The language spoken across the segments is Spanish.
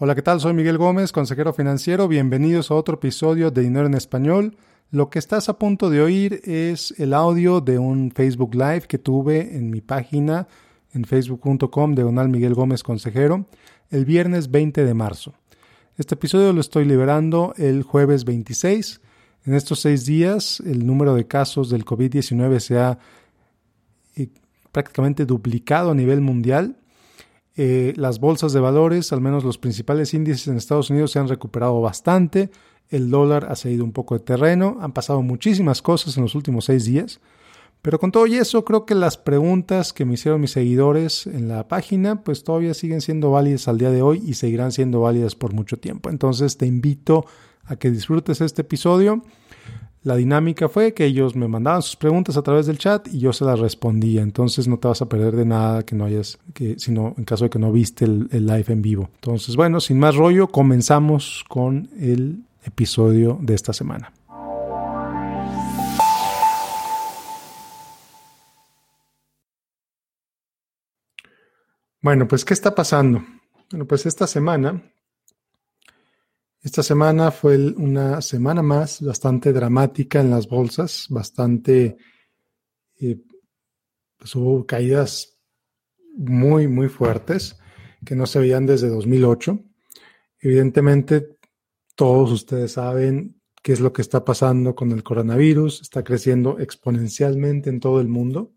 Hola, ¿qué tal? Soy Miguel Gómez, consejero financiero. Bienvenidos a otro episodio de Dinero en Español. Lo que estás a punto de oír es el audio de un Facebook Live que tuve en mi página en facebook.com de Donald Miguel Gómez Consejero el viernes 20 de marzo. Este episodio lo estoy liberando el jueves 26. En estos seis días el número de casos del COVID-19 se ha eh, prácticamente duplicado a nivel mundial eh, las bolsas de valores, al menos los principales índices en Estados Unidos, se han recuperado bastante. El dólar ha seguido un poco de terreno. Han pasado muchísimas cosas en los últimos seis días. Pero con todo y eso, creo que las preguntas que me hicieron mis seguidores en la página, pues todavía siguen siendo válidas al día de hoy y seguirán siendo válidas por mucho tiempo. Entonces te invito a que disfrutes este episodio. La dinámica fue que ellos me mandaban sus preguntas a través del chat y yo se las respondía. Entonces no te vas a perder de nada que no hayas, sino en caso de que no viste el, el live en vivo. Entonces, bueno, sin más rollo, comenzamos con el episodio de esta semana. Bueno, pues, ¿qué está pasando? Bueno, pues esta semana esta semana fue una semana más bastante dramática en las bolsas, bastante, eh, pues hubo caídas muy, muy fuertes que no se veían desde 2008. Evidentemente, todos ustedes saben qué es lo que está pasando con el coronavirus, está creciendo exponencialmente en todo el mundo.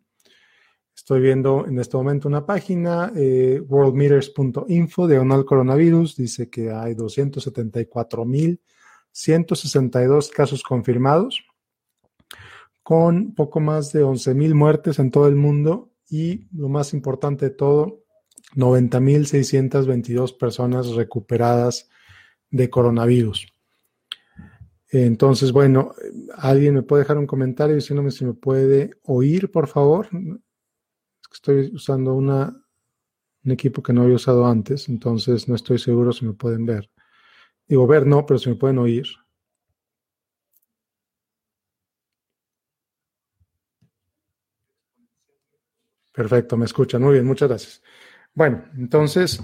Estoy viendo en este momento una página, eh, worldmeters.info, diagonal coronavirus, dice que hay 274.162 casos confirmados, con poco más de 11.000 muertes en todo el mundo y, lo más importante de todo, 90.622 personas recuperadas de coronavirus. Entonces, bueno, alguien me puede dejar un comentario diciéndome si me puede oír, por favor estoy usando una, un equipo que no había usado antes, entonces no estoy seguro si me pueden ver. Digo, ver no, pero si me pueden oír. Perfecto, me escuchan. Muy bien, muchas gracias. Bueno, entonces,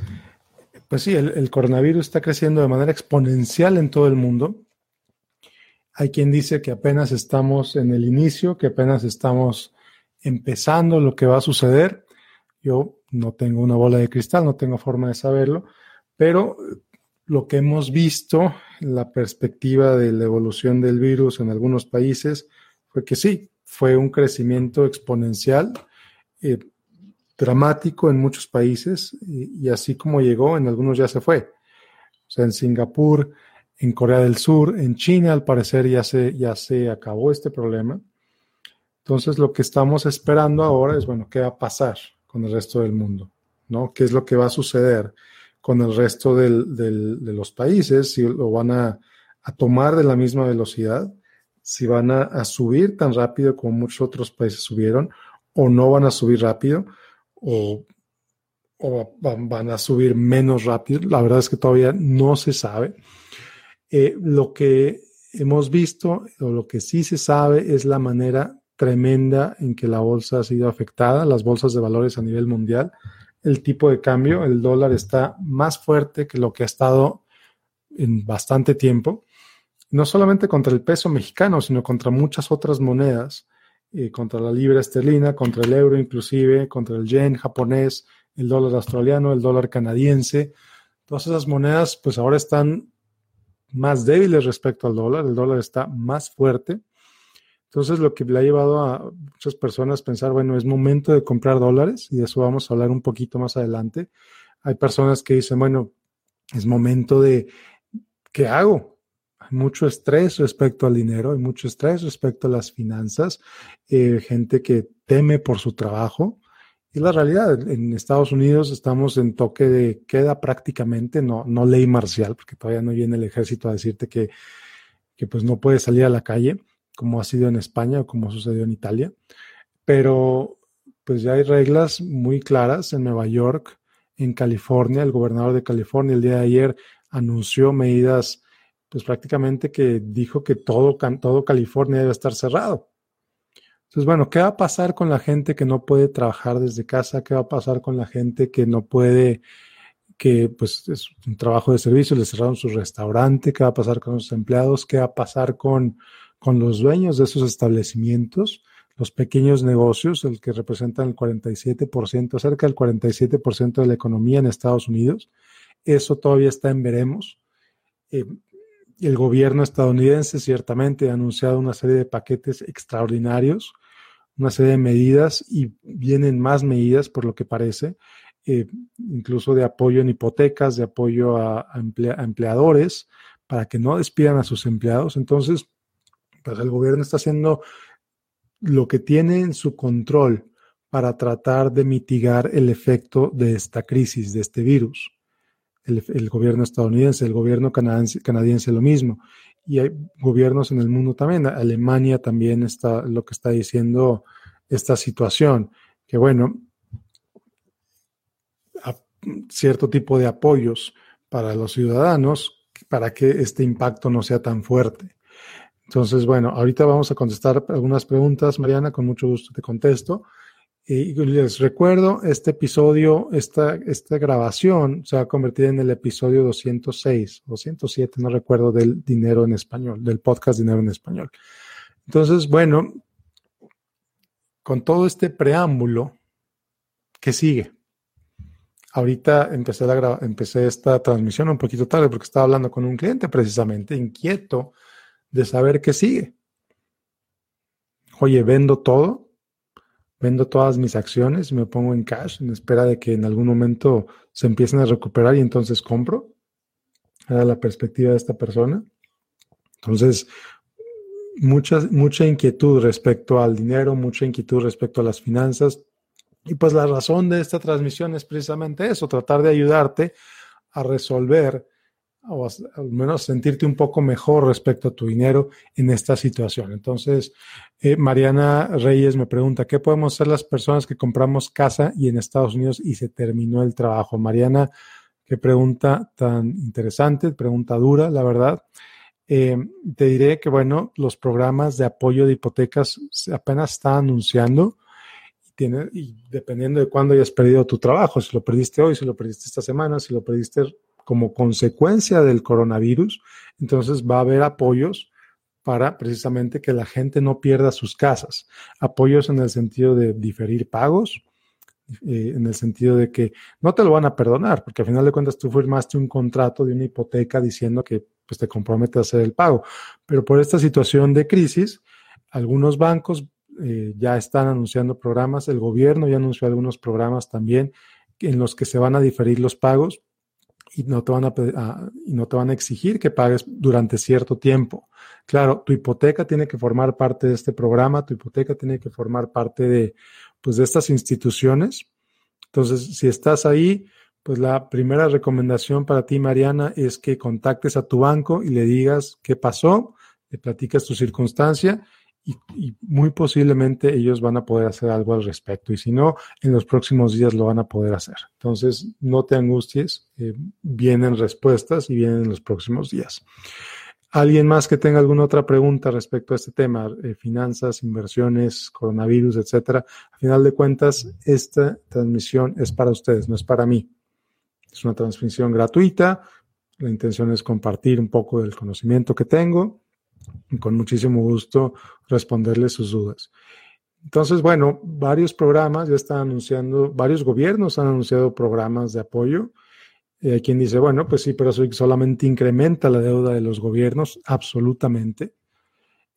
pues sí, el, el, coronavirus está creciendo de manera exponencial en todo el mundo. Hay quien dice que apenas estamos en el inicio, que apenas estamos empezando lo que va a suceder. Yo no tengo una bola de cristal, no tengo forma de saberlo, pero lo que hemos visto, la perspectiva de la evolución del virus en algunos países, fue que sí, fue un crecimiento exponencial, eh, dramático en muchos países, y, y, así como llegó, en algunos ya se fue. O sea, en Singapur, en Corea del Sur, en China, al parecer ya se, ya se acabó este problema. Entonces, lo que estamos esperando ahora es, bueno, ¿qué va a pasar con el resto del mundo? ¿No? ¿Qué es lo que va a suceder con el resto de los países? Si lo van a, tomar de la misma velocidad, si van a, subir tan rápido como muchos otros países subieron, o no van a subir rápido, o, van, a subir menos rápido. La verdad es que todavía no se sabe. Eh, lo que hemos visto, o lo que sí se sabe, es la manera tremenda en que la bolsa ha sido afectada, las bolsas de valores a nivel mundial. El tipo de cambio, el dólar está más fuerte que lo que ha estado en bastante tiempo, no solamente contra el peso mexicano, sino contra muchas otras monedas, eh, contra la libra esterlina, contra el euro inclusive, contra el yen japonés, el dólar australiano, el dólar canadiense. Todas esas monedas pues ahora están más débiles respecto al dólar, el dólar está más fuerte entonces, lo que le ha llevado a muchas personas a pensar, bueno, es momento de comprar dólares y de eso vamos a hablar un poquito más adelante. Hay personas que dicen, bueno, es momento de, ¿qué hago? Hay mucho estrés respecto al dinero, hay mucho estrés respecto a las finanzas, eh, gente que teme por su trabajo. Y la realidad, en Estados Unidos estamos en toque de queda prácticamente, no, no ley marcial, porque todavía no viene el ejército a decirte que, que pues no puedes salir a la calle como ha sido en España o como sucedió en Italia, pero pues ya hay reglas muy claras en Nueva York, en California, el gobernador de California el día de ayer anunció medidas, pues prácticamente que dijo que todo, todo California debe estar cerrado. Entonces, bueno, ¿qué va a pasar con la gente que no puede trabajar desde casa? ¿Qué va a pasar con la gente que no puede, que pues es un trabajo de servicio, le cerraron su restaurante, qué va a pasar con los empleados, qué va a pasar con, con los dueños de esos establecimientos, los pequeños negocios, el que representan el 47%, cerca del 47% de la economía en Estados Unidos. Eso todavía está en veremos. Eh, el gobierno estadounidense ciertamente ha anunciado una serie de paquetes extraordinarios, una serie de medidas y vienen más medidas por lo que parece, eh, incluso de apoyo en hipotecas, de apoyo a, empleadores para que no despidan a sus empleados. Entonces, pues el gobierno está haciendo lo que tiene en su control para tratar de mitigar el efecto de esta crisis, de este virus. El, gobierno estadounidense, el gobierno canadiense, canadiense lo mismo. Y hay gobiernos en el mundo también. Alemania también está lo que está diciendo esta situación, que bueno, cierto tipo de apoyos para los ciudadanos para que este impacto no sea tan fuerte. Entonces, bueno, ahorita vamos a contestar algunas preguntas, Mariana, con mucho gusto te contesto. Y les recuerdo, este episodio, esta, esta grabación se va a convertir en el episodio 206, 207, no recuerdo, del dinero en español, del podcast Dinero en Español. Entonces, bueno, con todo este preámbulo, ¿qué sigue? Ahorita empecé, la, empecé esta transmisión un poquito tarde porque estaba hablando con un cliente precisamente inquieto de saber qué sigue. Oye, vendo todo, vendo todas mis acciones, me pongo en cash en espera de que en algún momento se empiecen a recuperar y entonces compro. Era la perspectiva de esta persona. Entonces, mucha, mucha inquietud respecto al dinero, mucha inquietud respecto a las finanzas. Y pues la razón de esta transmisión es precisamente eso, tratar de ayudarte a resolver o al menos sentirte un poco mejor respecto a tu dinero en esta situación. Entonces, eh, Mariana Reyes me pregunta, ¿qué podemos hacer las personas que compramos casa y en Estados Unidos y se terminó el trabajo? Mariana, qué pregunta tan interesante, pregunta dura, la verdad. Eh, te diré que, bueno, los programas de apoyo de hipotecas apenas están anunciando. Tiene, y dependiendo de cuándo hayas perdido tu trabajo, si lo perdiste hoy, si lo perdiste esta semana, si lo perdiste como consecuencia del coronavirus, entonces va a haber apoyos para precisamente que la gente no pierda sus casas. Apoyos en el sentido de diferir pagos, eh, en el sentido de que no te lo van a perdonar, porque al final de cuentas tú firmaste un contrato de una hipoteca diciendo que pues, te compromete a hacer el pago. Pero por esta situación de crisis, algunos bancos eh, ya están anunciando programas, el gobierno ya anunció algunos programas también en los que se van a diferir los pagos y no te van a, y no te van a exigir que pagues durante cierto tiempo. Claro, tu hipoteca tiene que formar parte de este programa, tu hipoteca tiene que formar parte de, pues, de estas instituciones. Entonces, si estás ahí, pues la primera recomendación para ti, Mariana, es que contactes a tu banco y le digas qué pasó, le platicas tu circunstancia y, muy posiblemente ellos van a poder hacer algo al respecto. Y si no, en los próximos días lo van a poder hacer. Entonces, no te angusties, eh, vienen respuestas y vienen en los próximos días. ¿Alguien más que tenga alguna otra pregunta respecto a este tema? Eh, finanzas, inversiones, coronavirus, etcétera. A final de cuentas, esta transmisión es para ustedes, no es para mí. Es una transmisión gratuita. La intención es compartir un poco del conocimiento que tengo con muchísimo gusto responderles sus dudas. Entonces, bueno, varios programas ya están anunciando, varios gobiernos han anunciado programas de apoyo. Hay quien dice, bueno, pues sí, pero eso solamente incrementa la deuda de los gobiernos, absolutamente.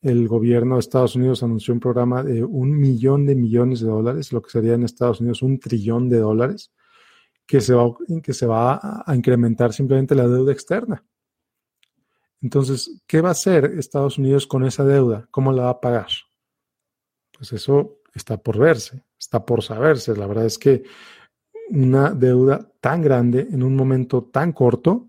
El gobierno de Estados Unidos anunció un programa de un millón de millones de dólares, lo que sería en Estados Unidos un trillón de dólares, que se va, que se va a incrementar simplemente la deuda externa. Entonces, ¿qué va a hacer Estados Unidos con esa deuda? ¿Cómo la va a pagar? Pues eso está por verse, está por saberse. La verdad es que una deuda tan grande en un momento tan corto,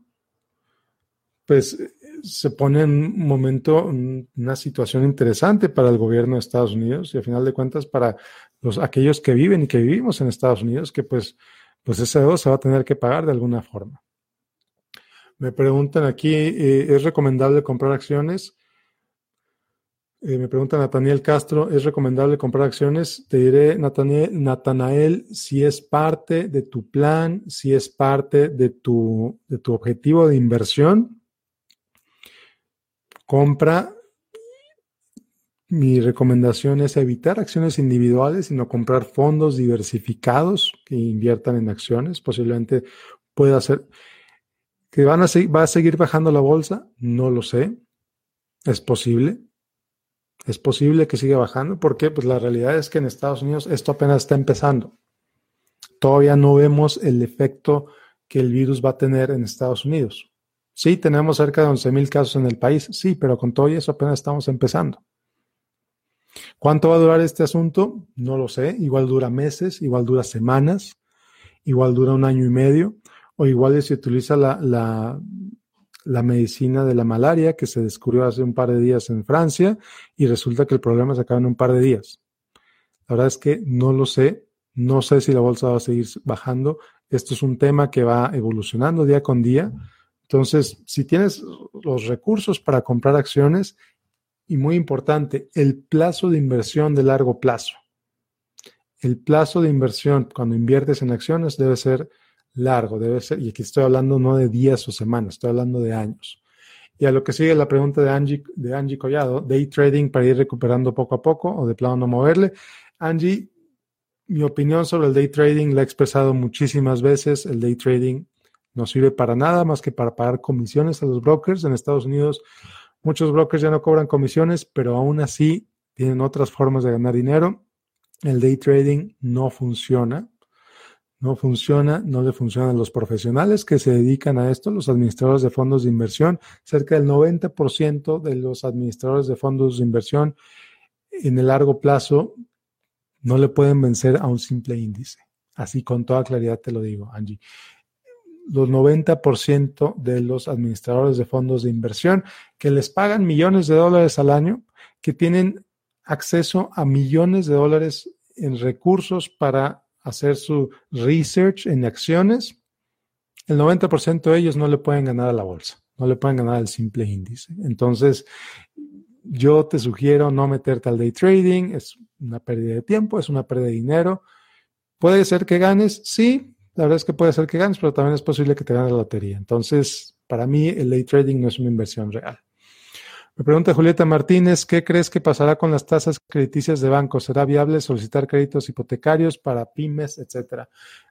pues se pone en un momento, una situación interesante para el gobierno de Estados Unidos y al final de cuentas para los, aquellos que viven y que vivimos en Estados Unidos, que pues, pues esa deuda se va a tener que pagar de alguna forma. Me preguntan aquí, eh, ¿es recomendable comprar acciones? Eh, me pregunta Nataniel Castro, ¿es recomendable comprar acciones? Te diré, Nataniel, Natanael, si es parte de tu plan, si es parte de tu, de tu objetivo de inversión, compra. Mi recomendación es evitar acciones individuales, sino comprar fondos diversificados que inviertan en acciones. Posiblemente pueda ser que van a va a seguir bajando la bolsa, no lo sé. Es posible, es posible que siga bajando. porque Pues la realidad es que en Estados Unidos esto apenas está empezando. Todavía no vemos el efecto que el virus va a tener en Estados Unidos. Sí, tenemos cerca de 11 mil casos en el país, sí, pero con todo eso apenas estamos empezando. ¿Cuánto va a durar este asunto? No lo sé. Igual dura meses, igual dura semanas, igual dura un año y medio, o igual se utiliza la, la, la medicina de la malaria que se descubrió hace un par de días en Francia y resulta que el problema se acaba en un par de días. La verdad es que no lo sé, no sé si la bolsa va a seguir bajando. Esto es un tema que va evolucionando día con día. Entonces, si tienes los recursos para comprar acciones, y muy importante, el plazo de inversión de largo plazo. El plazo de inversión cuando inviertes en acciones debe ser largo, debe ser, y aquí estoy hablando no de días o semanas, estoy hablando de años. Y a lo que sigue la pregunta de Angie, de Angie Collado, day trading para ir recuperando poco a poco o de plano no moverle. Angie, mi opinión sobre el day trading la he expresado muchísimas veces. El day trading no sirve para nada más que para pagar comisiones a los brokers. En Estados Unidos muchos brokers ya no cobran comisiones, pero aún así tienen otras formas de ganar dinero. El day trading no funciona no funciona, no le funcionan los profesionales que se dedican a esto, los administradores de fondos de inversión. Cerca del 90% de los administradores de fondos de inversión en el largo plazo no le pueden vencer a un simple índice. Así con toda claridad te lo digo, Angie. Los 90% de los administradores de fondos de inversión que les pagan millones de dólares al año, que tienen acceso a millones de dólares en recursos para hacer su research en acciones, el 90% de ellos no le pueden ganar a la bolsa, no le pueden ganar al simple índice. Entonces, yo te sugiero no meterte al day trading, es una pérdida de tiempo, es una pérdida de dinero. Puede ser que ganes, sí, la verdad es que puede ser que ganes, pero también es posible que te ganes la lotería. Entonces, para mí, el day trading no es una inversión real. Me pregunta Julieta Martínez, ¿qué crees que pasará con las tasas crediticias de banco? ¿Será viable solicitar créditos hipotecarios para pymes, etcétera?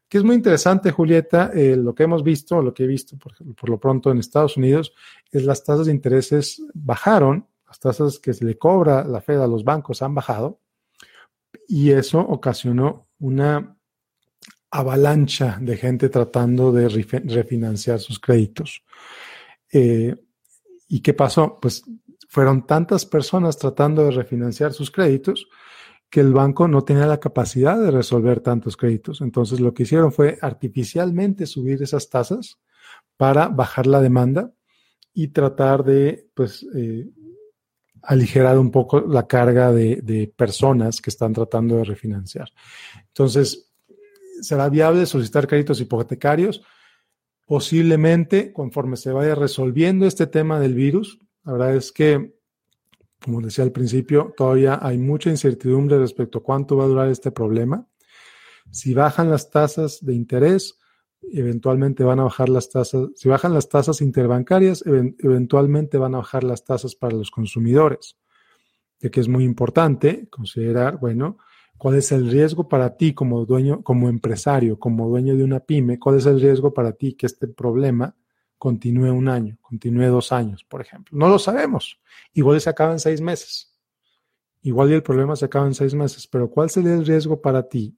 Que es muy interesante, Julieta, eh, lo que hemos visto, lo que he visto por, por, lo pronto en Estados Unidos, es las tasas de intereses bajaron, las tasas que se le cobra la Fed a los bancos han bajado, y eso ocasionó una avalancha de gente tratando de refinanciar sus créditos. Eh, ¿Y qué pasó? Pues fueron tantas personas tratando de refinanciar sus créditos que el banco no tenía la capacidad de resolver tantos créditos. Entonces lo que hicieron fue artificialmente subir esas tasas para bajar la demanda y tratar de pues, eh, aligerar un poco la carga de, de, personas que están tratando de refinanciar. Entonces, ¿será viable solicitar créditos hipotecarios? Posiblemente, conforme se vaya resolviendo este tema del virus, la verdad es que, como decía al principio, todavía hay mucha incertidumbre respecto a cuánto va a durar este problema. Si bajan las tasas de interés, eventualmente van a bajar las tasas, si bajan las tasas interbancarias, eventualmente van a bajar las tasas para los consumidores. De que es muy importante considerar, bueno, cuál es el riesgo para ti como dueño, como empresario, como dueño de una pyme, cuál es el riesgo para ti que este problema continúe un año, continúe dos años, por ejemplo. No lo sabemos. Igual se acaba en seis meses. Igual y el problema se acaba en seis meses, pero ¿cuál sería el riesgo para ti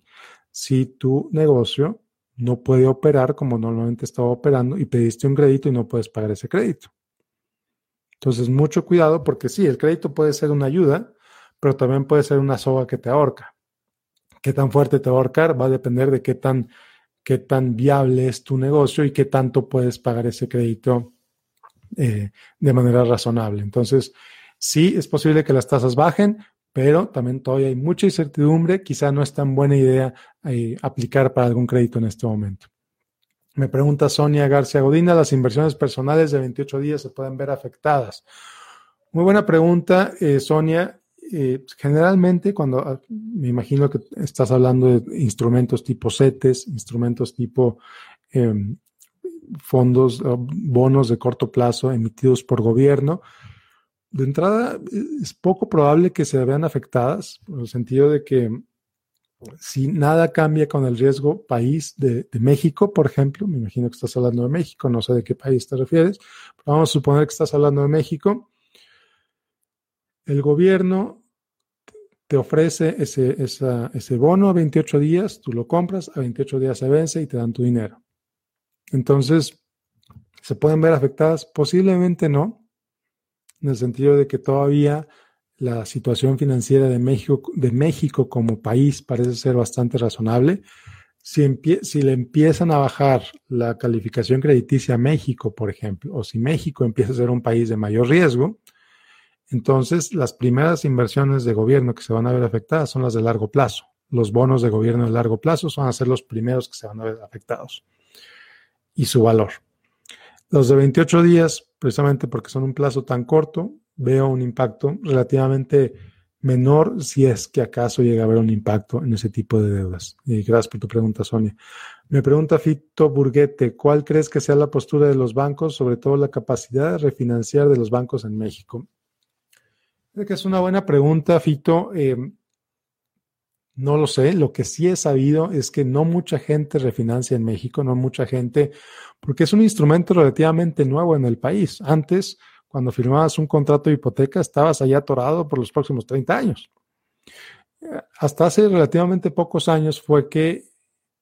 si tu negocio no puede operar como normalmente estaba operando y pediste un crédito y no puedes pagar ese crédito? Entonces, mucho cuidado porque sí, el crédito puede ser una ayuda, pero también puede ser una soga que te ahorca. ¿Qué tan fuerte te va a ahorcar? Va a depender de qué tan qué tan viable es tu negocio y qué tanto puedes pagar ese crédito eh, de manera razonable. Entonces, sí, es posible que las tasas bajen, pero también todavía hay mucha incertidumbre. Quizá no es tan buena idea eh, aplicar para algún crédito en este momento. Me pregunta Sonia García Godina, ¿las inversiones personales de 28 días se pueden ver afectadas? Muy buena pregunta, eh, Sonia. Eh, generalmente cuando ah, me imagino que estás hablando de instrumentos tipo CETES, instrumentos tipo em, fondos, bonos de corto plazo emitidos por gobierno, de entrada es poco probable que se vean afectadas, en el sentido de que si nada cambia con el riesgo país de, México, por ejemplo, me imagino que estás hablando de México, no sé de qué país te refieres, pero vamos a suponer que estás hablando de México, el gobierno te ofrece ese, ese bono a 28 días, tú lo compras, a 28 días se vence y te dan tu dinero. Entonces, ¿se pueden ver afectadas? Posiblemente no, en el sentido de que todavía la situación financiera de México, de México como país parece ser bastante razonable. Si, si, le empiezan a bajar la calificación crediticia a México, por ejemplo, o si México empieza a ser un país de mayor riesgo, entonces las primeras inversiones de gobierno que se van a ver afectadas son las de largo plazo. Los bonos de gobierno de largo plazo van a ser los primeros que se van a ver afectados y su valor. Los de 28 días, precisamente porque son un plazo tan corto, veo un impacto relativamente menor si es que acaso llega a haber un impacto en ese tipo de deudas. Y gracias por tu pregunta, Sonia. Me pregunta Fito Burguete, ¿cuál crees que sea la postura de los bancos, sobre todo la capacidad de refinanciar de los bancos en México? Creo que es una buena pregunta, Fito. Eh, no lo sé. Lo que sí he sabido es que no mucha gente refinancia en México, no mucha gente, porque es un instrumento relativamente nuevo en el país. Antes, cuando firmabas un contrato de hipoteca, estabas allá atorado por los próximos 30 años. Hasta hace relativamente pocos años fue que,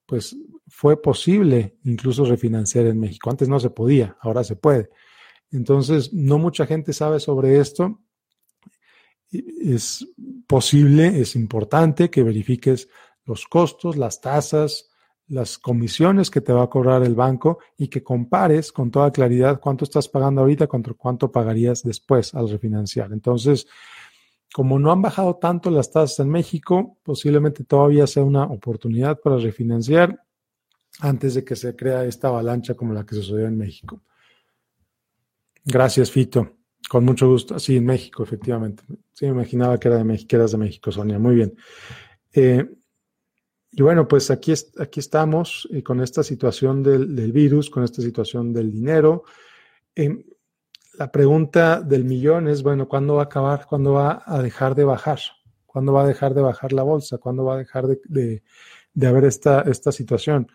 pues, fue posible incluso refinanciar en México. Antes no se podía, ahora se puede. Entonces, no mucha gente sabe sobre esto. Es posible, es importante que verifiques los costos, las tasas, las comisiones que te va a cobrar el banco y que compares con toda claridad cuánto estás pagando ahorita contra cuánto pagarías después al refinanciar. Entonces, como no han bajado tanto las tasas en México, posiblemente todavía sea una oportunidad para refinanciar antes de que se crea esta avalancha como la que sucedió en México. Gracias, Fito. Con mucho gusto. Sí, en México, efectivamente. Sí, me imaginaba que, era de México, que eras de México, Sonia. Muy bien. Eh, y bueno, pues aquí, aquí estamos eh, con esta situación del, virus, con esta situación del dinero. Eh, la pregunta del millón es, bueno, ¿cuándo va a acabar? ¿Cuándo va a dejar de bajar? ¿Cuándo va a dejar de bajar la bolsa? ¿Cuándo va a dejar de, haber esta, esta situación?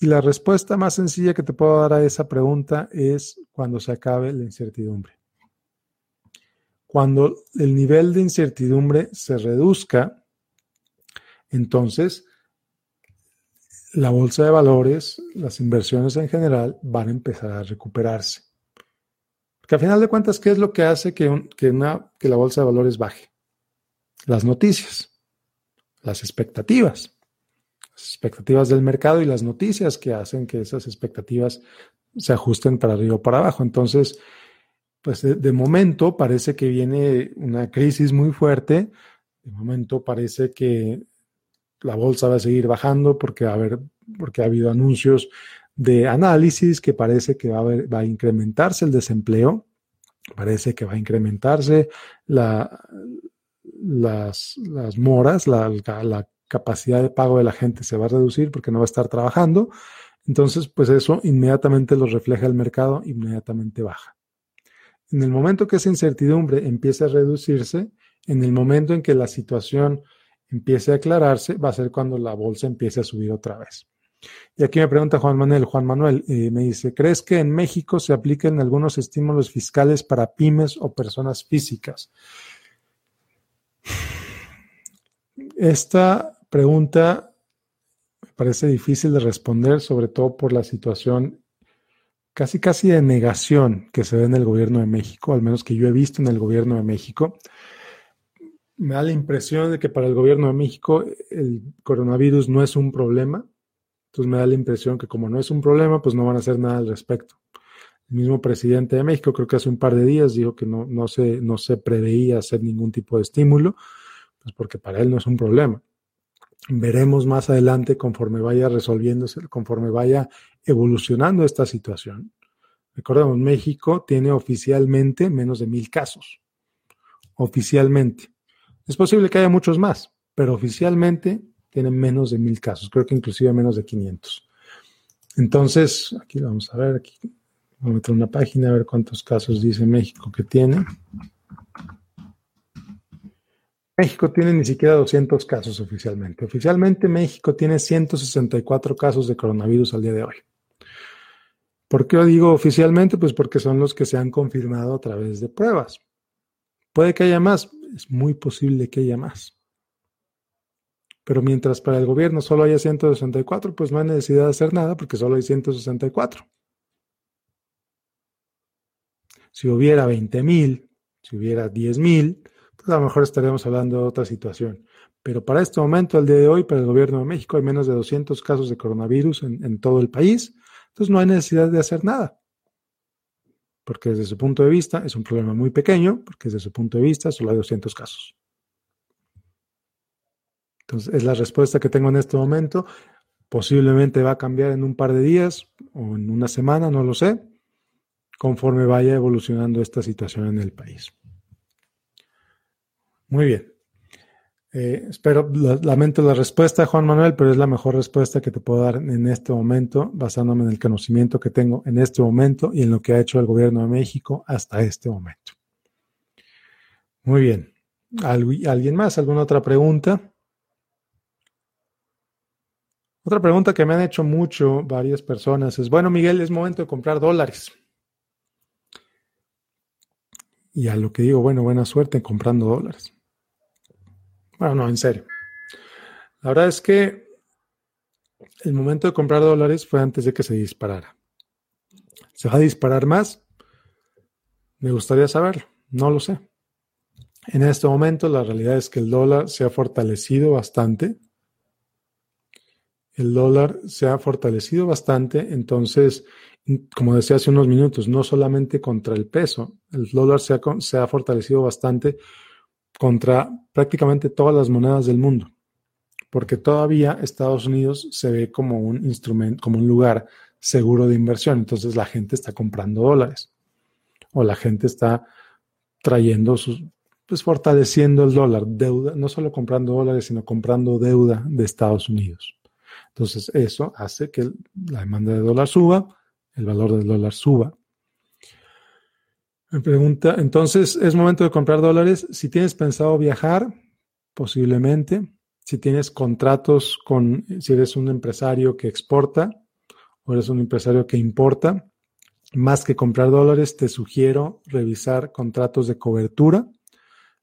Y la respuesta más sencilla que te puedo dar a esa pregunta es cuando se acabe la incertidumbre. Cuando el nivel de incertidumbre se reduzca, entonces la bolsa de valores, las inversiones en general van a empezar a recuperarse. Porque al final de cuentas, ¿qué es lo que hace que, que, que la bolsa de valores baje? Las noticias, las expectativas, las expectativas del mercado y las noticias que hacen que esas expectativas se ajusten para arriba o para abajo. Entonces, pues de momento parece que viene una crisis muy fuerte, de momento parece que la bolsa va a seguir bajando porque, ha habido anuncios de análisis que parece que va a, va a incrementarse el desempleo, parece que va a incrementarse la, las, moras, la capacidad de pago de la gente se va a reducir porque no va a estar trabajando. Entonces, pues eso inmediatamente lo refleja el mercado, inmediatamente baja. En el momento que esa incertidumbre empiece a reducirse, en el momento en que la situación empiece a aclararse, va a ser cuando la bolsa empiece a subir otra vez. Y aquí me pregunta Juan Manuel, Juan Manuel, eh, me dice, ¿crees que en México se apliquen algunos estímulos fiscales para pymes o personas físicas? Esta pregunta me parece difícil de responder, sobre todo por la situación casi casi de negación que se ve en el gobierno de México, al menos que yo he visto en el gobierno de México me da la impresión de que para el gobierno de México el coronavirus no es un problema. Entonces me da la impresión que como no es un problema, pues no van a hacer nada al respecto. El mismo presidente de México, creo que hace un par de días, dijo que no, no, se, no se preveía hacer ningún tipo de estímulo, pues porque para él no es un problema. Veremos más adelante conforme vaya resolviéndose, conforme vaya evolucionando esta situación. Recordemos, México tiene oficialmente menos de mil casos. Oficialmente Es posible que haya muchos más, pero oficialmente tienen menos de mil casos, creo que inclusive menos de 500. Entonces, aquí vamos a ver, aquí vamos a meter una página a ver cuántos casos dice México que tiene. México tiene ni siquiera 200 casos oficialmente. Oficialmente México tiene 164 casos de coronavirus al día de hoy. ¿Por qué digo oficialmente? Pues porque son los que se han confirmado a través de pruebas. Puede que haya más, es muy posible que haya más. Pero mientras para el gobierno solo haya 164, pues no hay necesidad de hacer nada porque solo hay 164. Si hubiera 20 mil, si hubiera 10 mil, pues a lo mejor estaríamos hablando de otra situación. Pero para este momento, al día de hoy, para el gobierno de México hay menos de 200 casos de coronavirus en todo el país. Entonces no hay necesidad de hacer nada. Porque desde su punto de vista es un problema muy pequeño, porque desde su punto de vista solo hay 200 casos. Entonces es la respuesta que tengo en este momento. Posiblemente va a cambiar en un par de días o en una semana, no lo sé, conforme vaya evolucionando esta situación en el país. Muy bien. Eh, espero, lamento la respuesta, Juan Manuel, pero es la mejor respuesta que te puedo dar en este momento, basándome en el conocimiento que tengo en este momento y en lo que ha hecho el gobierno de México hasta este momento. Muy bien. ¿Alguien más? ¿Alguna otra pregunta? Otra pregunta que me han hecho mucho varias personas es, bueno, Miguel, es momento de comprar dólares. Y a lo que digo, bueno, buena suerte comprando dólares. Bueno, no, en serio. La verdad es que el momento de comprar dólares fue antes de que se disparara. ¿Se va a disparar más? Me gustaría saberlo. No lo sé. En este momento la realidad es que el dólar se ha fortalecido bastante. El dólar se ha fortalecido bastante. Entonces, como decía hace unos minutos, no solamente contra el peso, el dólar se ha, se ha fortalecido bastante contra prácticamente todas las monedas del mundo, porque todavía Estados Unidos se ve como un instrumento, como un lugar seguro de inversión. Entonces la gente está comprando dólares o la gente está trayendo sus, pues fortaleciendo el dólar, deuda, no solo comprando dólares, sino comprando deuda de Estados Unidos. Entonces eso hace que la demanda de dólar suba, el valor del dólar suba me pregunta, entonces, ¿es momento de comprar dólares? Si tienes pensado viajar, posiblemente. Si tienes contratos con, si eres un empresario que exporta o eres un empresario que importa, más que comprar dólares, te sugiero revisar contratos de cobertura.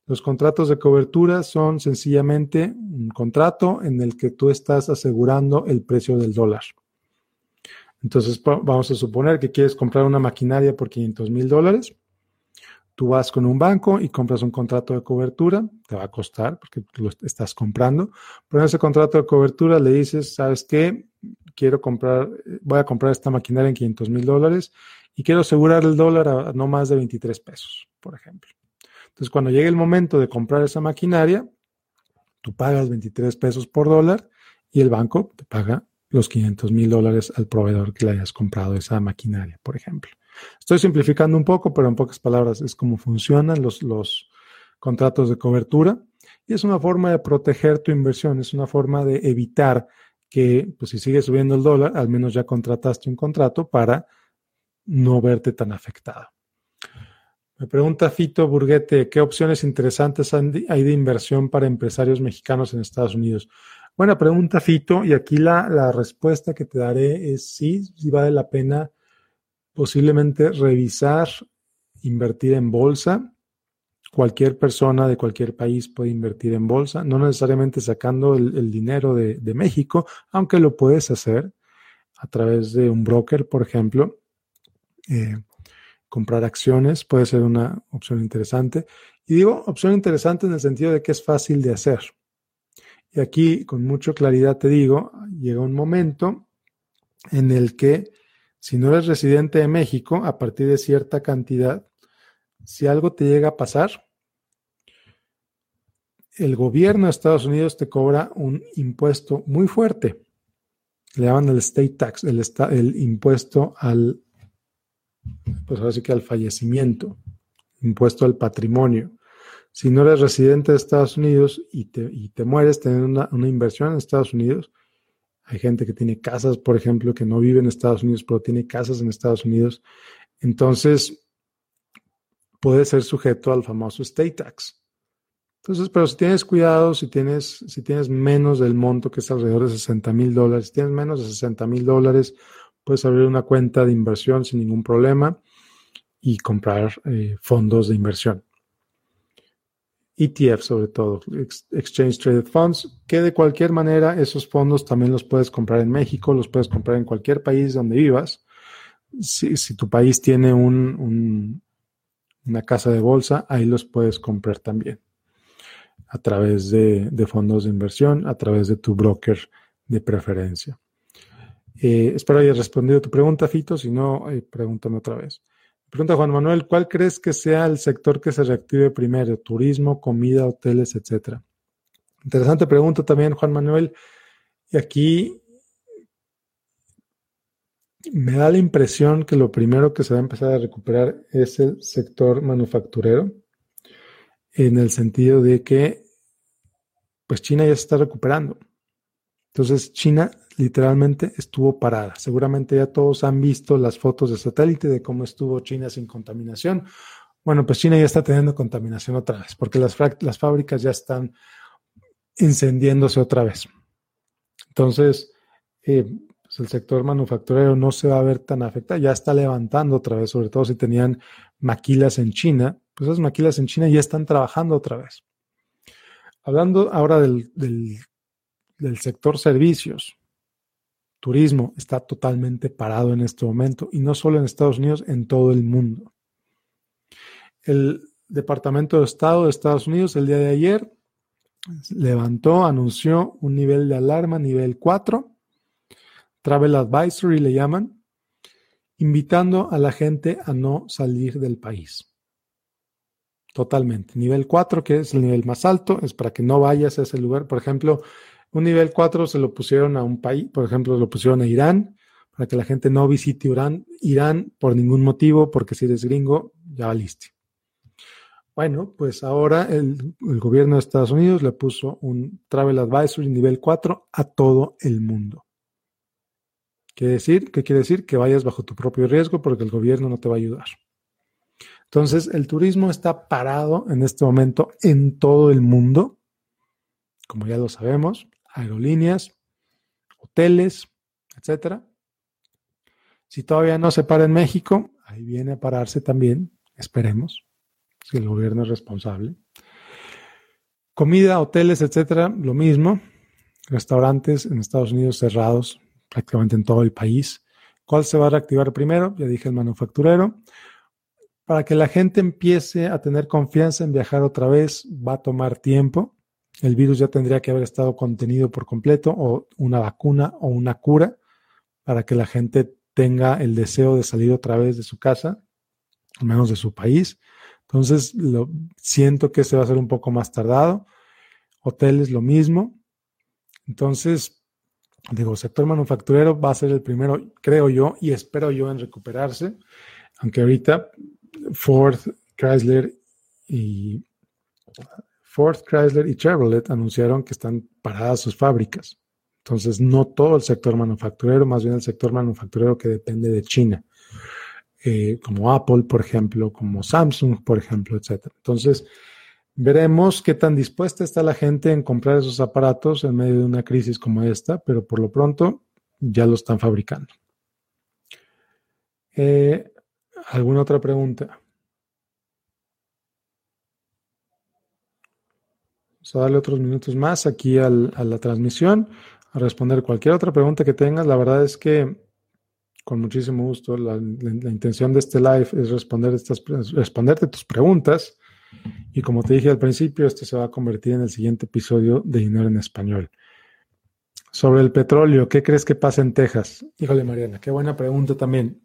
Los contratos de cobertura son sencillamente un contrato en el que tú estás asegurando el precio del dólar. Entonces, vamos a suponer que quieres comprar una maquinaria por 500 mil dólares Tú vas con un banco y compras un contrato de cobertura, te va a costar porque lo estás comprando, pero en ese contrato de cobertura le dices, ¿sabes qué? Quiero comprar, voy a comprar esta maquinaria en 500 mil dólares y quiero asegurar el dólar a no más de 23 pesos, por ejemplo. Entonces, cuando llegue el momento de comprar esa maquinaria, tú pagas 23 pesos por dólar y el banco te paga los 500 mil dólares al proveedor que le hayas comprado esa maquinaria, por ejemplo. Estoy simplificando un poco, pero en pocas palabras es como funcionan los, los contratos de cobertura y es una forma de proteger tu inversión, es una forma de evitar que, pues si sigue subiendo el dólar, al menos ya contrataste un contrato para no verte tan afectado. Me pregunta Fito Burguete, ¿qué opciones interesantes hay de inversión para empresarios mexicanos en Estados Unidos? Buena pregunta, Fito, y aquí la, la respuesta que te daré es sí, sí vale la pena posiblemente revisar, invertir en bolsa. Cualquier persona de cualquier país puede invertir en bolsa, no necesariamente sacando el, dinero de, México, aunque lo puedes hacer a través de un broker, por ejemplo. Eh, comprar acciones puede ser una opción interesante. Y digo opción interesante en el sentido de que es fácil de hacer. Y aquí, con mucha claridad te digo, llega un momento en el que si no eres residente de México, a partir de cierta cantidad, si algo te llega a pasar, el gobierno de Estados Unidos te cobra un impuesto muy fuerte. Le llaman el state tax, el, el impuesto al, pues ahora que al fallecimiento, impuesto al patrimonio. si no eres residente de Estados Unidos y te, y te mueres teniendo una, inversión en Estados Unidos, hay gente que tiene casas, por ejemplo, que no vive en Estados Unidos, pero tiene casas en Estados Unidos, entonces puede ser sujeto al famoso state tax. Entonces, pero si tienes cuidado, si tienes, si tienes menos del monto que es alrededor de 60 mil dólares, si tienes menos de 60 mil dólares, puedes abrir una cuenta de inversión sin ningún problema y comprar eh, fondos de inversión. ETF sobre todo, Exchange Traded Funds, que de cualquier manera esos fondos también los puedes comprar en México, los puedes comprar en cualquier país donde vivas. Si, tu país tiene un, un, una casa de bolsa, ahí los puedes comprar también a través de, fondos de inversión, a través de tu broker de preferencia. Eh, espero haya respondido tu pregunta, Fito. Si no, eh, pregúntame otra vez. Pregunta Juan Manuel, ¿cuál crees que sea el sector que se reactive primero? Turismo, comida, hoteles, etcétera. Interesante pregunta también, Juan Manuel. Y aquí me da la impresión que lo primero que se va a empezar a recuperar es el sector manufacturero, en el sentido de que, pues China ya se está recuperando. Entonces, China literalmente estuvo parada. Seguramente ya todos han visto las fotos de satélite de cómo estuvo China sin contaminación. Bueno, pues China ya está teniendo contaminación otra vez, porque las, las fábricas ya están encendiéndose otra vez. Entonces, eh, pues el sector manufacturero no se va a ver tan afectado, ya está levantando otra vez, sobre todo si tenían maquilas en China, pues esas maquilas en China ya están trabajando otra vez. Hablando ahora del, del sector servicios, turismo está totalmente parado en este momento y no solo en Estados Unidos, en todo el mundo. El Departamento de Estado de Estados Unidos el día de ayer levantó, anunció un nivel de alarma, nivel 4, Travel Advisory le llaman, invitando a la gente a no salir del país. Totalmente. Nivel 4, que es el nivel más alto, es para que no vayas a ese lugar. Por ejemplo, un nivel 4 se lo pusieron a un país, por ejemplo, lo pusieron a Irán, para que la gente no visite Irán, Irán por ningún motivo, porque si eres gringo, ya valiste. Bueno, pues ahora el, gobierno de Estados Unidos le puso un Travel Advisory nivel 4 a todo el mundo. ¿Quiere decir? ¿Qué quiere decir? Que vayas bajo tu propio riesgo porque el gobierno no te va a ayudar. Entonces, el turismo está parado en este momento en todo el mundo, como ya lo sabemos aerolíneas, hoteles, etcétera. Si todavía no se para en México, ahí viene a pararse también, esperemos, si el gobierno es responsable. Comida, hoteles, etcétera, lo mismo. Restaurantes en Estados Unidos cerrados prácticamente en todo el país. ¿Cuál se va a reactivar primero? Ya dije el manufacturero. Para que la gente empiece a tener confianza en viajar otra vez, va a tomar tiempo el virus ya tendría que haber estado contenido por completo o una vacuna o una cura para que la gente tenga el deseo de salir otra vez de su casa, al menos de su país. Entonces, lo, siento que se va a ser un poco más tardado. Hoteles, lo mismo. Entonces, digo, sector manufacturero va a ser el primero, creo yo, y espero yo en recuperarse, aunque ahorita Ford, Chrysler y Ford, Chrysler y Chevrolet anunciaron que están paradas sus fábricas. Entonces, no todo el sector manufacturero, más bien el sector manufacturero que depende de China, eh, como Apple, por ejemplo, como Samsung, por ejemplo, etc. Entonces, veremos qué tan dispuesta está la gente en comprar esos aparatos en medio de una crisis como esta, pero por lo pronto ya lo están fabricando. Eh, ¿Alguna otra pregunta? Vamos a darle otros minutos más aquí al, a la transmisión, a responder cualquier otra pregunta que tengas. La verdad es que con muchísimo gusto, la, la, la intención de este live es responder estas, responderte tus preguntas. Y como te dije al principio, este se va a convertir en el siguiente episodio de Dinero en Español. Sobre el petróleo, ¿qué crees que pasa en Texas? Híjole, Mariana, qué buena pregunta también.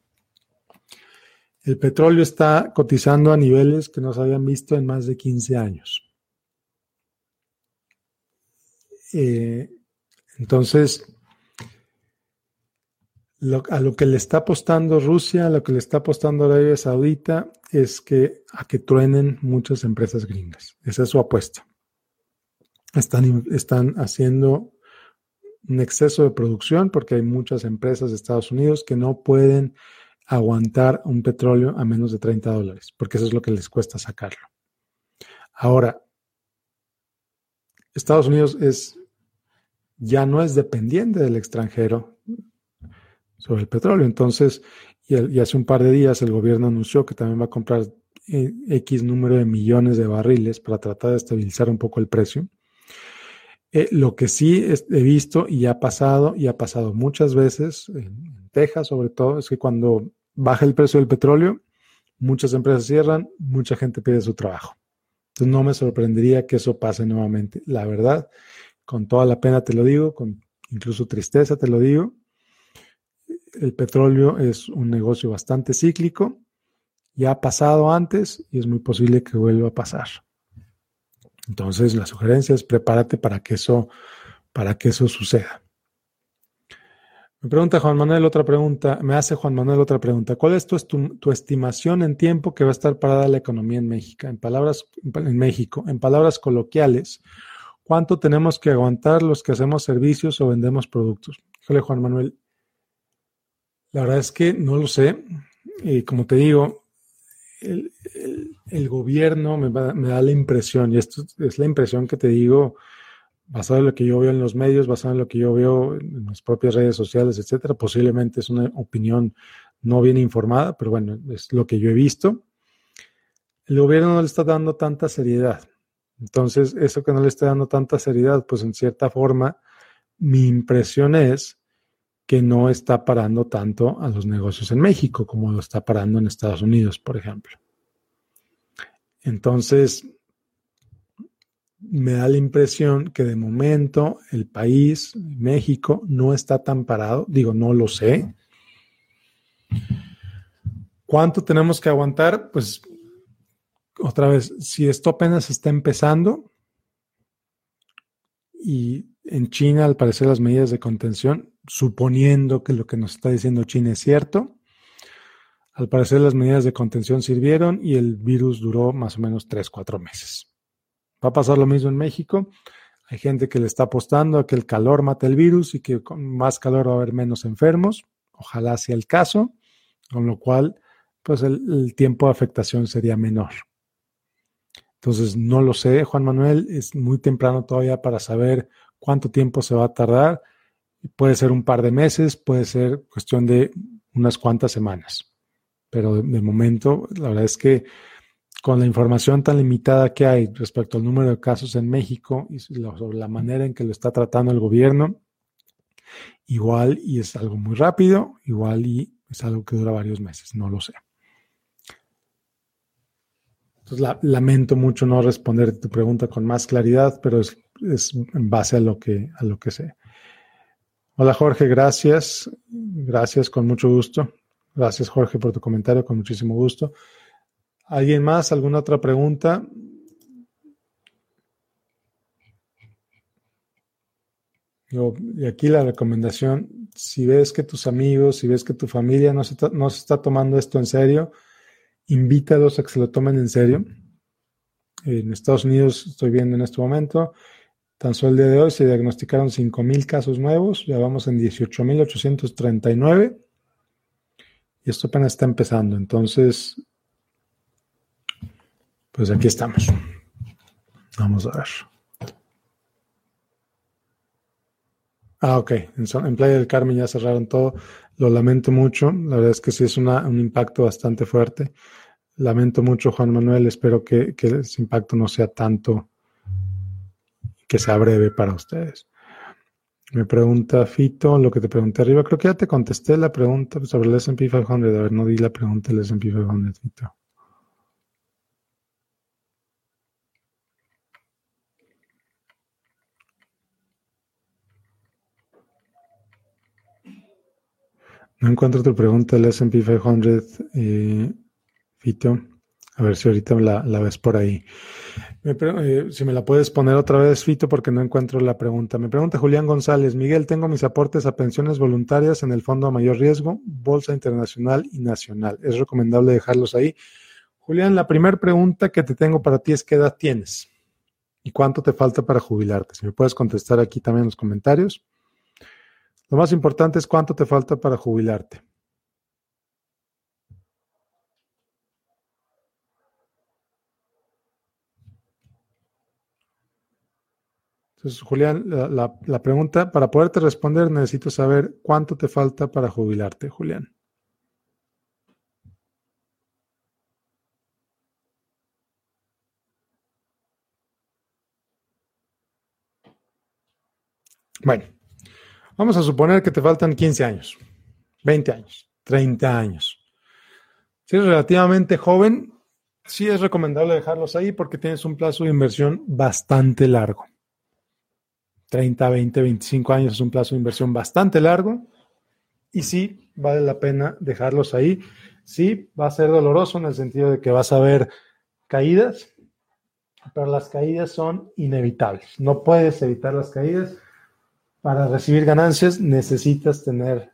El petróleo está cotizando a niveles que no se habían visto en más de 15 años. Eh, entonces, a lo que le está apostando Rusia, a lo que le está apostando Arabia Saudita, es que a que truenen muchas empresas gringas. Esa es su apuesta. Están, están haciendo un exceso de producción porque hay muchas empresas de Estados Unidos que no pueden aguantar un petróleo a menos de 30 dólares, porque eso es lo que les cuesta sacarlo. Ahora, Estados Unidos es ya no es dependiente del extranjero sobre el petróleo. Entonces, y, hace un par de días el gobierno anunció que también va a comprar eh, X número de millones de barriles para tratar de estabilizar un poco el precio. Eh, lo que sí he visto y ha pasado, y ha pasado muchas veces, en Texas sobre todo, es que cuando baja el precio del petróleo, muchas empresas cierran, mucha gente pierde su trabajo. Entonces no me sorprendería que eso pase nuevamente. La verdad, con toda la pena te lo digo, con incluso tristeza te lo digo, el petróleo es un negocio bastante cíclico, ya ha pasado antes y es muy posible que vuelva a pasar. Entonces, la sugerencia es prepárate para que eso, para que eso suceda. Me pregunta Juan Manuel otra pregunta, me hace Juan Manuel otra pregunta. ¿Cuál es tu, tu, estimación en tiempo que va a estar parada la economía en México? En palabras, en México, en palabras coloquiales, ¿cuánto tenemos que aguantar los que hacemos servicios o vendemos productos? Híjole, Juan Manuel, la verdad es que no lo sé. Y como te digo, el, gobierno me, da la impresión, y esto es la impresión que te digo, basado en lo que yo veo en los medios, basado en lo que yo veo en las propias redes sociales, etcétera. Posiblemente es una opinión no bien informada, pero bueno, es lo que yo he visto. El gobierno no le está dando tanta seriedad. Entonces, eso que no le está dando tanta seriedad, pues en cierta forma, mi impresión es que no está parando tanto a los negocios en México como lo está parando en Estados Unidos, por ejemplo. Entonces, me da la impresión que de momento el país, México, no está tan parado. Digo, no lo sé. ¿Cuánto tenemos que aguantar? Pues otra vez, si esto apenas está empezando y en China, al parecer, las medidas de contención suponiendo que lo que nos está diciendo China es cierto. Al parecer las medidas de contención sirvieron y el virus duró más o menos 3, 4 meses. Va a pasar lo mismo en México. Hay gente que le está apostando a que el calor mate el virus y que con más calor va a haber menos enfermos. Ojalá sea el caso, con lo cual pues el, el tiempo de afectación sería menor. Entonces, no lo sé, Juan Manuel, es muy temprano todavía para saber cuánto tiempo se va a tardar Puede ser un par de meses, puede ser cuestión de unas cuantas semanas. Pero de, momento, la verdad es que con la información tan limitada que hay respecto al número de casos en México y sobre la manera en que lo está tratando el gobierno, igual y es algo muy rápido, igual y es algo que dura varios meses, no lo sé. Entonces, lamento mucho no responder tu pregunta con más claridad, pero es, en base a lo que, a lo que sé. Hola Jorge, gracias. Gracias, con mucho gusto. Gracias Jorge por tu comentario, con muchísimo gusto. ¿Alguien más? ¿Alguna otra pregunta? Y aquí la recomendación, si ves que tus amigos, si ves que tu familia no se, no se está tomando esto en serio, invítalos a que se lo tomen en serio. En Estados Unidos estoy viendo en este momento, Tan solo el día de hoy se diagnosticaron 5.000 casos nuevos, ya vamos en 18.839 y esto apenas está empezando. Entonces, pues aquí estamos. Vamos a ver. Ah, ok. En, Playa del Carmen ya cerraron todo. Lo lamento mucho. La verdad es que sí es un impacto bastante fuerte. Lamento mucho, Juan Manuel. Espero que, que ese impacto no sea tanto que sea breve para ustedes. Me pregunta Fito, lo que te pregunté arriba, creo que ya te contesté la pregunta sobre el S&P 500, a ver, no di la pregunta del S&P 500, Fito. No encuentro tu pregunta del S&P 500, eh, Fito. A ver si ahorita la, ves por ahí. Eh, si me la puedes poner otra vez, Fito, porque no encuentro la pregunta. Me pregunta Julián González. Miguel, tengo mis aportes a pensiones voluntarias en el Fondo a Mayor Riesgo, Bolsa Internacional y Nacional. ¿Es recomendable dejarlos ahí? Julián, la primera pregunta que te tengo para ti es ¿qué edad tienes? ¿Y cuánto te falta para jubilarte? Si me puedes contestar aquí también en los comentarios. Lo más importante es cuánto te falta para jubilarte. Entonces, Julián, la, pregunta, para poderte responder, necesito saber cuánto te falta para jubilarte, Julián. Bueno, vamos a suponer que te faltan 15 años, 20 años, 30 años. Si eres relativamente joven, sí es recomendable dejarlos ahí porque tienes un plazo de inversión bastante largo. 30, 20, 25 años es un plazo de inversión bastante largo y sí vale la pena dejarlos ahí. Sí, va a ser doloroso en el sentido de que vas a ver caídas, pero las caídas son inevitables. No puedes evitar las caídas. Para recibir ganancias necesitas tener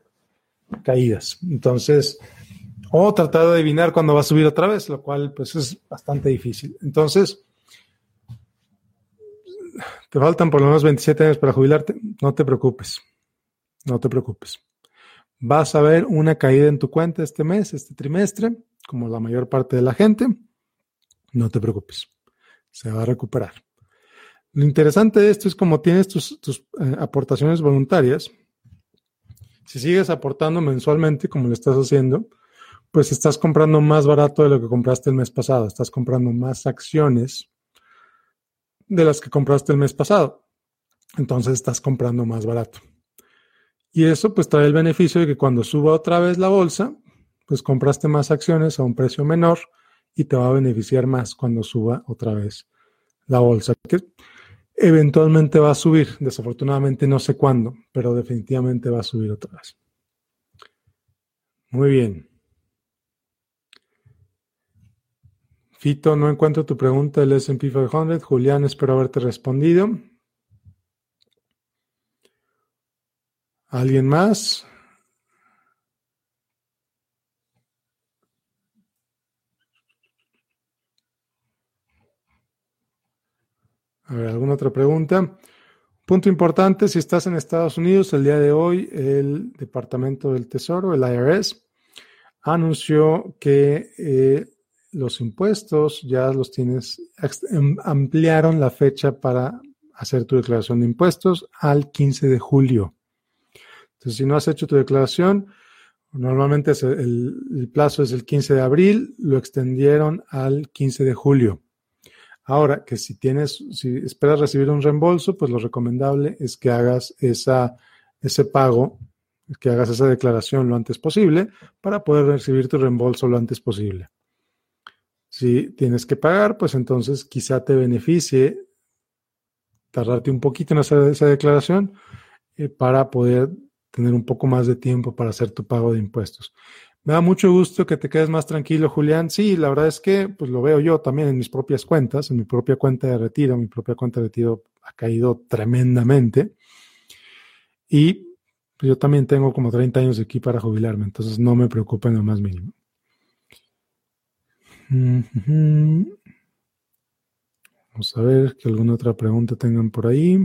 caídas. Entonces, o tratar de adivinar cuándo va a subir otra vez, lo cual pues es bastante difícil. Entonces, te faltan por lo menos 27 años para jubilarte, no te preocupes, no te preocupes. Vas a ver una caída en tu cuenta este mes, este trimestre, como la mayor parte de la gente, no te preocupes, se va a recuperar. Lo interesante de esto es como tienes tus, eh, aportaciones voluntarias, si sigues aportando mensualmente como lo estás haciendo, pues estás comprando más barato de lo que compraste el mes pasado, estás comprando más acciones de las que compraste el mes pasado. Entonces estás comprando más barato. Y eso pues trae el beneficio de que cuando suba otra vez la bolsa, pues compraste más acciones a un precio menor y te va a beneficiar más cuando suba otra vez la bolsa, eventualmente va a subir. Desafortunadamente no sé cuándo, pero definitivamente va a subir otra vez. Muy bien. Fito, no encuentro tu pregunta del SP 500. Julián, espero haberte respondido. ¿Alguien más? A ver, ¿alguna otra pregunta? Punto importante, si estás en Estados Unidos, el día de hoy el Departamento del Tesoro, el IRS, anunció que eh, los impuestos ya los tienes, em, ampliaron la fecha para hacer tu declaración de impuestos al 15 de julio. Entonces, si no has hecho tu declaración, normalmente el, plazo es el 15 de abril, lo extendieron al 15 de julio. Ahora, que si tienes, si esperas recibir un reembolso, pues lo recomendable es que hagas esa, ese pago, que hagas esa declaración lo antes posible para poder recibir tu reembolso lo antes posible. Si tienes que pagar, pues entonces quizá te beneficie tardarte un poquito en hacer esa declaración eh, para poder tener un poco más de tiempo para hacer tu pago de impuestos. Me da mucho gusto que te quedes más tranquilo, Julián. Sí, la verdad es que pues lo veo yo también en mis propias cuentas, en mi propia cuenta de retiro. Mi propia cuenta de retiro ha caído tremendamente. Y pues, yo también tengo como 30 años aquí para jubilarme, entonces no me preocupa en lo más mínimo. Vamos a ver que alguna otra pregunta tengan por ahí.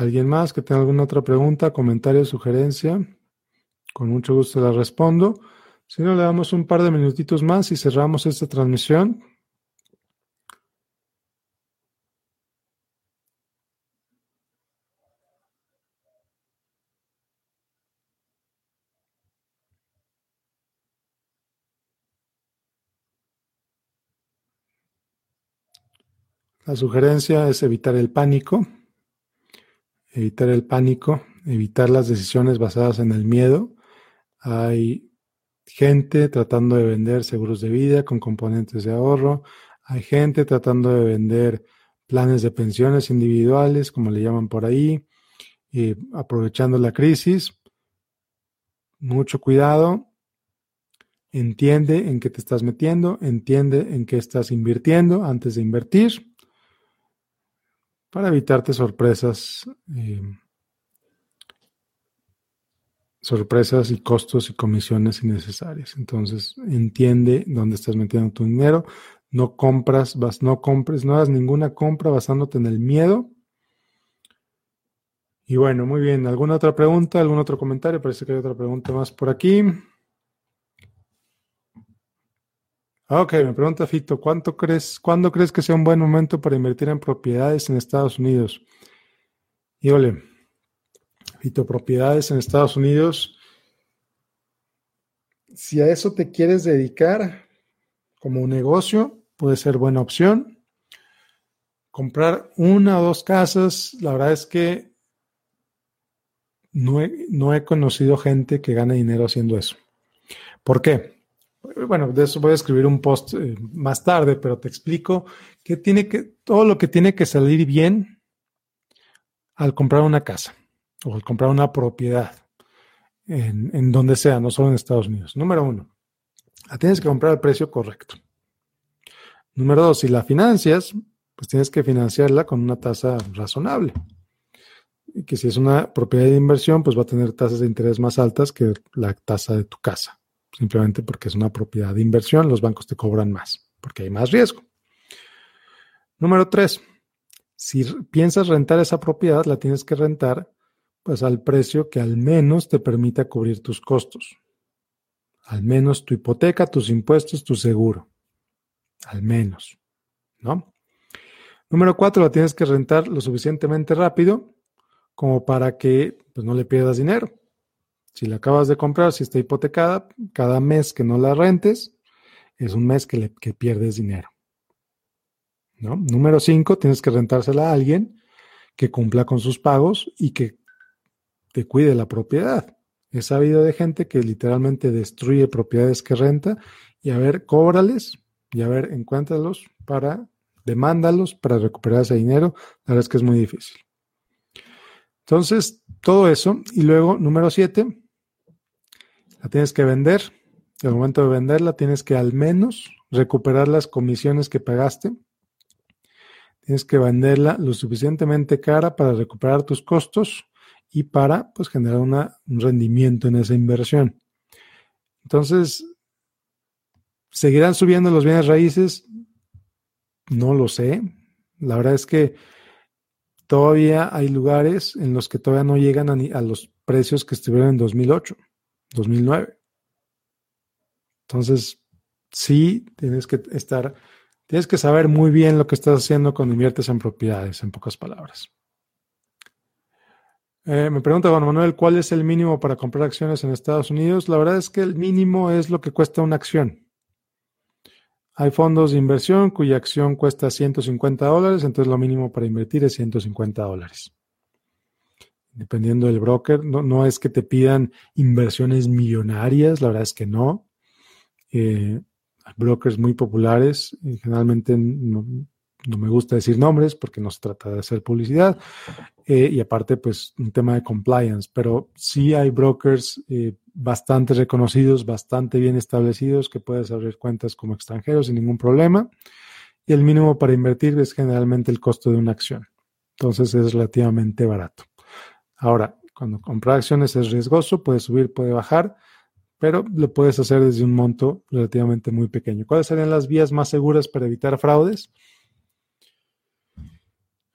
¿Alguien más que tenga alguna otra pregunta, comentario, sugerencia? Con mucho gusto la respondo. Si no, le damos un par de minutitos más y cerramos esta transmisión. La sugerencia es evitar el pánico, evitar el pánico, evitar las decisiones basadas en el miedo. Hay gente tratando de vender seguros de vida con componentes de ahorro. Hay gente tratando de vender planes de pensiones individuales, como le llaman por ahí, y aprovechando la crisis. Mucho cuidado. entiende en qué te estás metiendo, entiende en qué estás invirtiendo antes de invertir para evitarte sorpresas, eh, sorpresas y costos y comisiones innecesarias. Entonces, entiende dónde estás metiendo tu dinero, no compras, vas, no compres, no hagas ninguna compra basándote en el miedo. Y bueno, muy bien. ¿Alguna otra pregunta? ¿Algún otro comentario? Parece que hay otra pregunta más por aquí. Ok, me pregunta Fito, ¿cuánto crees, ¿cuándo crees que sea un buen momento para invertir en propiedades en Estados Unidos? Híjole, Fito, propiedades en Estados Unidos. Si a eso te quieres dedicar como un negocio, puede ser buena opción. Comprar una o dos casas, la verdad es que no he, no he conocido gente que gane dinero haciendo eso. ¿Por qué? Bueno, de eso voy a escribir un post eh, más tarde, pero te explico que tiene que, todo lo que tiene que salir bien al comprar una casa o al comprar una propiedad en, en donde sea, no solo en Estados Unidos. Número uno, la tienes que comprar al precio correcto. Número dos, si la financias, pues tienes que financiarla con una tasa razonable. Y que si es una propiedad de inversión, pues va a tener tasas de interés más altas que la tasa de tu casa simplemente porque es una propiedad de inversión, los bancos te cobran más, porque hay más riesgo. Número tres, si piensas rentar esa propiedad, la tienes que rentar pues al precio que al menos te permita cubrir tus costos. Al menos tu hipoteca, tus impuestos, tu seguro. Al menos, ¿no? Número cuatro, la tienes que rentar lo suficientemente rápido como para que pues, no le pierdas dinero. Si la acabas de comprar, si está hipotecada, cada mes que no la rentes es un mes que, pierdes dinero. ¿no? Número cinco, tienes que rentársela a alguien que cumpla con sus pagos y que te cuide la propiedad. He sabido de gente que literalmente destruye propiedades que renta y a ver, cóbrales y a ver, encuéntralos para, demándalos para recuperar ese dinero. La verdad es que es muy difícil. Entonces, todo eso. Y luego, número siete, la tienes que vender. Al momento de venderla, tienes que al menos recuperar las comisiones que pagaste. Tienes que venderla lo suficientemente cara para recuperar tus costos y para pues, generar un rendimiento en esa inversión. Entonces, ¿seguirán subiendo los bienes raíces? No lo sé. La verdad es que todavía hay lugares en los que todavía no llegan a, a los precios que estuvieron en 2008. 2009. Entonces, sí, tienes que estar, tienes que saber muy bien lo que estás haciendo cuando inviertes en propiedades, en pocas palabras. Eh, me pregunta Juan Manuel, ¿cuál es el mínimo para comprar acciones en Estados Unidos? La verdad es que el mínimo es lo que cuesta una acción. Hay fondos de inversión cuya acción cuesta 150 dólares, entonces lo mínimo para invertir es 150 dólares dependiendo del broker. No, es que te pidan inversiones millonarias, la verdad es que no. Eh, hay brokers muy populares, y generalmente no, me gusta decir nombres porque no se trata de hacer publicidad. Eh, y aparte, pues un tema de compliance, pero sí hay brokers eh, bastante reconocidos, bastante bien establecidos que puedes abrir cuentas como extranjero sin ningún problema. Y el mínimo para invertir es generalmente el costo de una acción. Entonces es relativamente barato. Ahora, cuando comprar acciones es riesgoso, puede subir, puede bajar, pero lo puedes hacer desde un monto relativamente muy pequeño. ¿Cuáles serían las vías más seguras para evitar fraudes?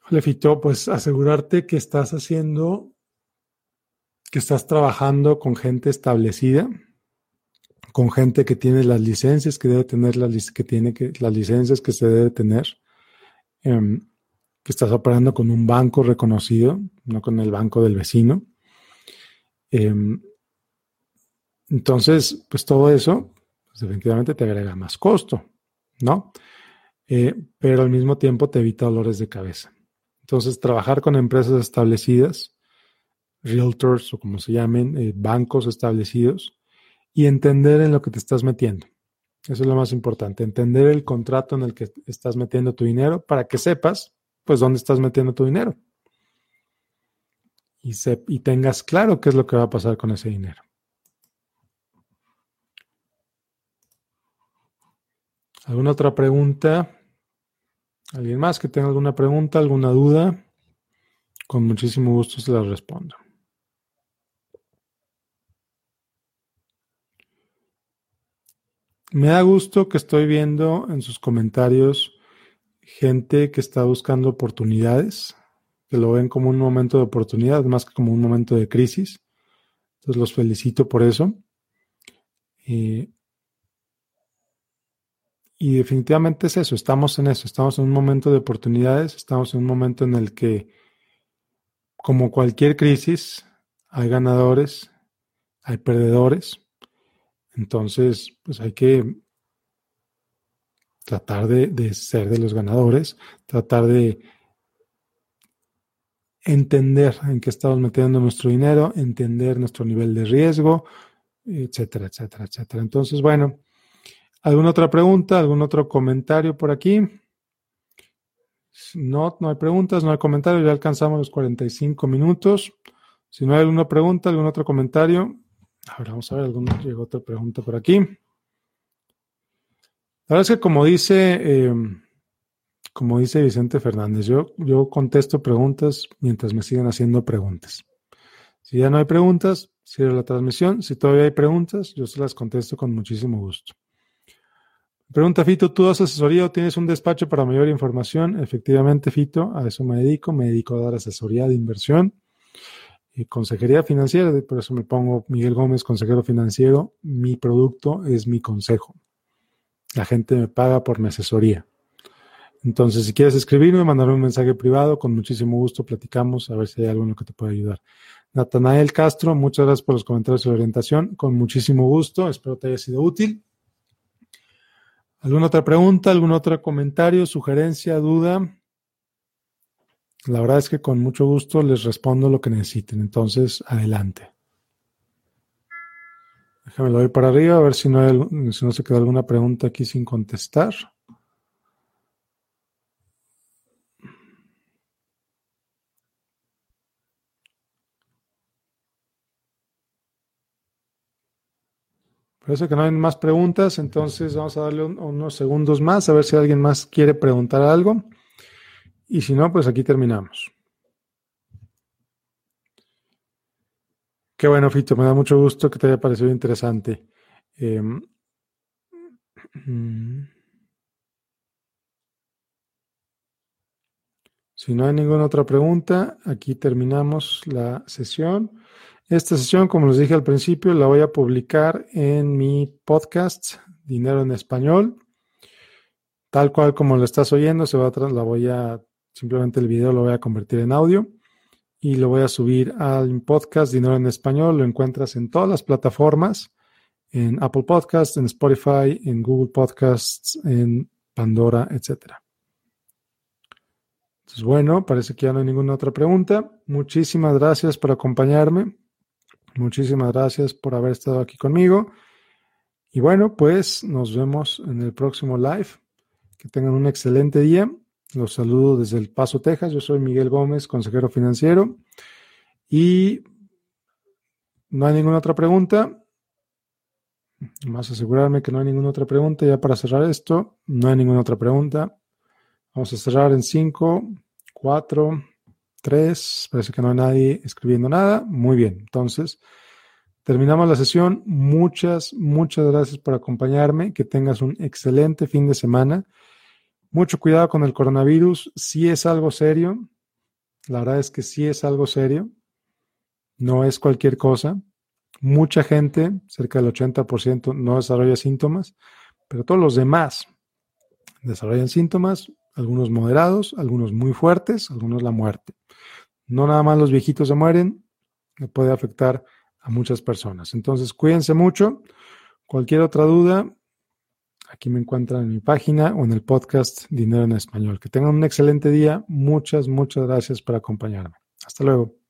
Lefito, pues asegurarte que estás haciendo, que estás trabajando con gente establecida, con gente que tiene las licencias que debe tener, las, que tiene que, las licencias que se debe tener. Em, que estás operando con un banco reconocido, no con el banco del vecino. Em, entonces, pues todo eso, pues definitivamente te agrega más costo, ¿no? Eh, pero al mismo tiempo te evita dolores de cabeza. Entonces, trabajar con empresas establecidas, realtors o como se llamen, eh, bancos establecidos, y entender en lo que te estás metiendo. Eso es lo más importante, entender el contrato en el que estás metiendo tu dinero para que sepas pues dónde estás metiendo tu dinero. Y, y tengas claro qué es lo que va a pasar con ese dinero. ¿Alguna otra pregunta? ¿Alguien más que tenga alguna pregunta, alguna duda? Con muchísimo gusto se la respondo. Me da gusto que estoy viendo en sus comentarios gente que está buscando oportunidades, que lo ven como un momento de oportunidad más que como un momento de crisis. Entonces los felicito por eso. y definitivamente es eso, estamos en eso, estamos en un momento de oportunidades, estamos en un momento en el que, como cualquier crisis, hay ganadores, hay perdedores. Entonces, pues hay que tratar de, ser de los ganadores, tratar de entender en qué estamos metiendo nuestro dinero, entender nuestro nivel de riesgo, etcétera, etcétera, etcétera. Entonces, bueno, ¿alguna otra pregunta, algún otro comentario por aquí? No, no hay preguntas, no hay comentarios, ya alcanzamos los 45 minutos. Si no hay alguna pregunta, algún otro comentario, ahora vamos a ver, alguna, llegó otra pregunta por aquí. La verdad es que como dice, em, como dice Vicente Fernández, yo, yo contesto preguntas mientras me siguen haciendo preguntas. Si ya no hay preguntas, cierro la transmisión. Si todavía hay preguntas, yo se las contesto con muchísimo gusto. Pregunta Fito, ¿tú das asesoría o tienes un despacho para mayor información? Efectivamente, Fito, a eso me dedico. Me dedico a dar asesoría de inversión y consejería financiera. Por eso me pongo Miguel Gómez, consejero financiero. Mi producto es mi consejo. La gente me paga por mi asesoría. Entonces, si quieres escribirme, mandarme un mensaje privado, con muchísimo gusto platicamos a ver si hay algo en lo que te pueda ayudar. Natanael Castro, muchas gracias por los comentarios y la orientación. Con muchísimo gusto, espero te haya sido útil. ¿Alguna otra pregunta, algún otro comentario, sugerencia, duda? La verdad es que con mucho gusto les respondo lo que necesiten. Entonces, adelante. Déjame lo ir para arriba a ver si no, hay, si no se queda alguna pregunta aquí sin contestar. Parece que no hay más preguntas, entonces vamos a darle unos segundos más a ver si alguien más quiere preguntar algo. Y si no, pues aquí terminamos. Qué bueno, Fito, me da mucho gusto que te haya parecido interesante. Em, mm. si no hay ninguna otra pregunta, aquí terminamos la sesión. Esta sesión, como les dije al principio, la voy a publicar en mi podcast Dinero en Español. Tal cual como lo estás oyendo, se va a la voy a simplemente el video lo voy a convertir en audio y lo voy a subir al podcast Dinero en Español. Lo encuentras en todas las plataformas, en Apple Podcasts, en Spotify, en Google Podcasts, en Pandora, etc. Entonces, bueno, parece que ya no hay ninguna otra pregunta. Muchísimas gracias por acompañarme. Muchísimas gracias por haber estado aquí conmigo. Y bueno, pues nos vemos en el próximo live. Que tengan un excelente día los saludo desde El Paso, Texas. Yo soy Miguel Gómez, consejero financiero. Y no hay ninguna otra pregunta. Más asegurarme que no hay ninguna otra pregunta. Ya para cerrar esto, no hay ninguna otra pregunta. Vamos a cerrar en 5, 4, 3. Parece que no hay nadie escribiendo nada. Muy bien. Entonces, terminamos la sesión. Muchas, muchas gracias por acompañarme. Que tengas un excelente fin de semana. Mucho cuidado con el coronavirus, si es algo serio, la verdad es que sí es algo serio, no es cualquier cosa. Mucha gente, cerca del 80%, no desarrolla síntomas, pero todos los demás desarrollan síntomas, algunos moderados, algunos muy fuertes, algunos la muerte. No nada más los viejitos se mueren, puede afectar a muchas personas. Entonces, cuídense mucho. Cualquier otra duda, Aquí me encuentran en mi página o en el podcast Dinero en Español. Que tengan un excelente día. Muchas, muchas gracias por acompañarme. Hasta luego.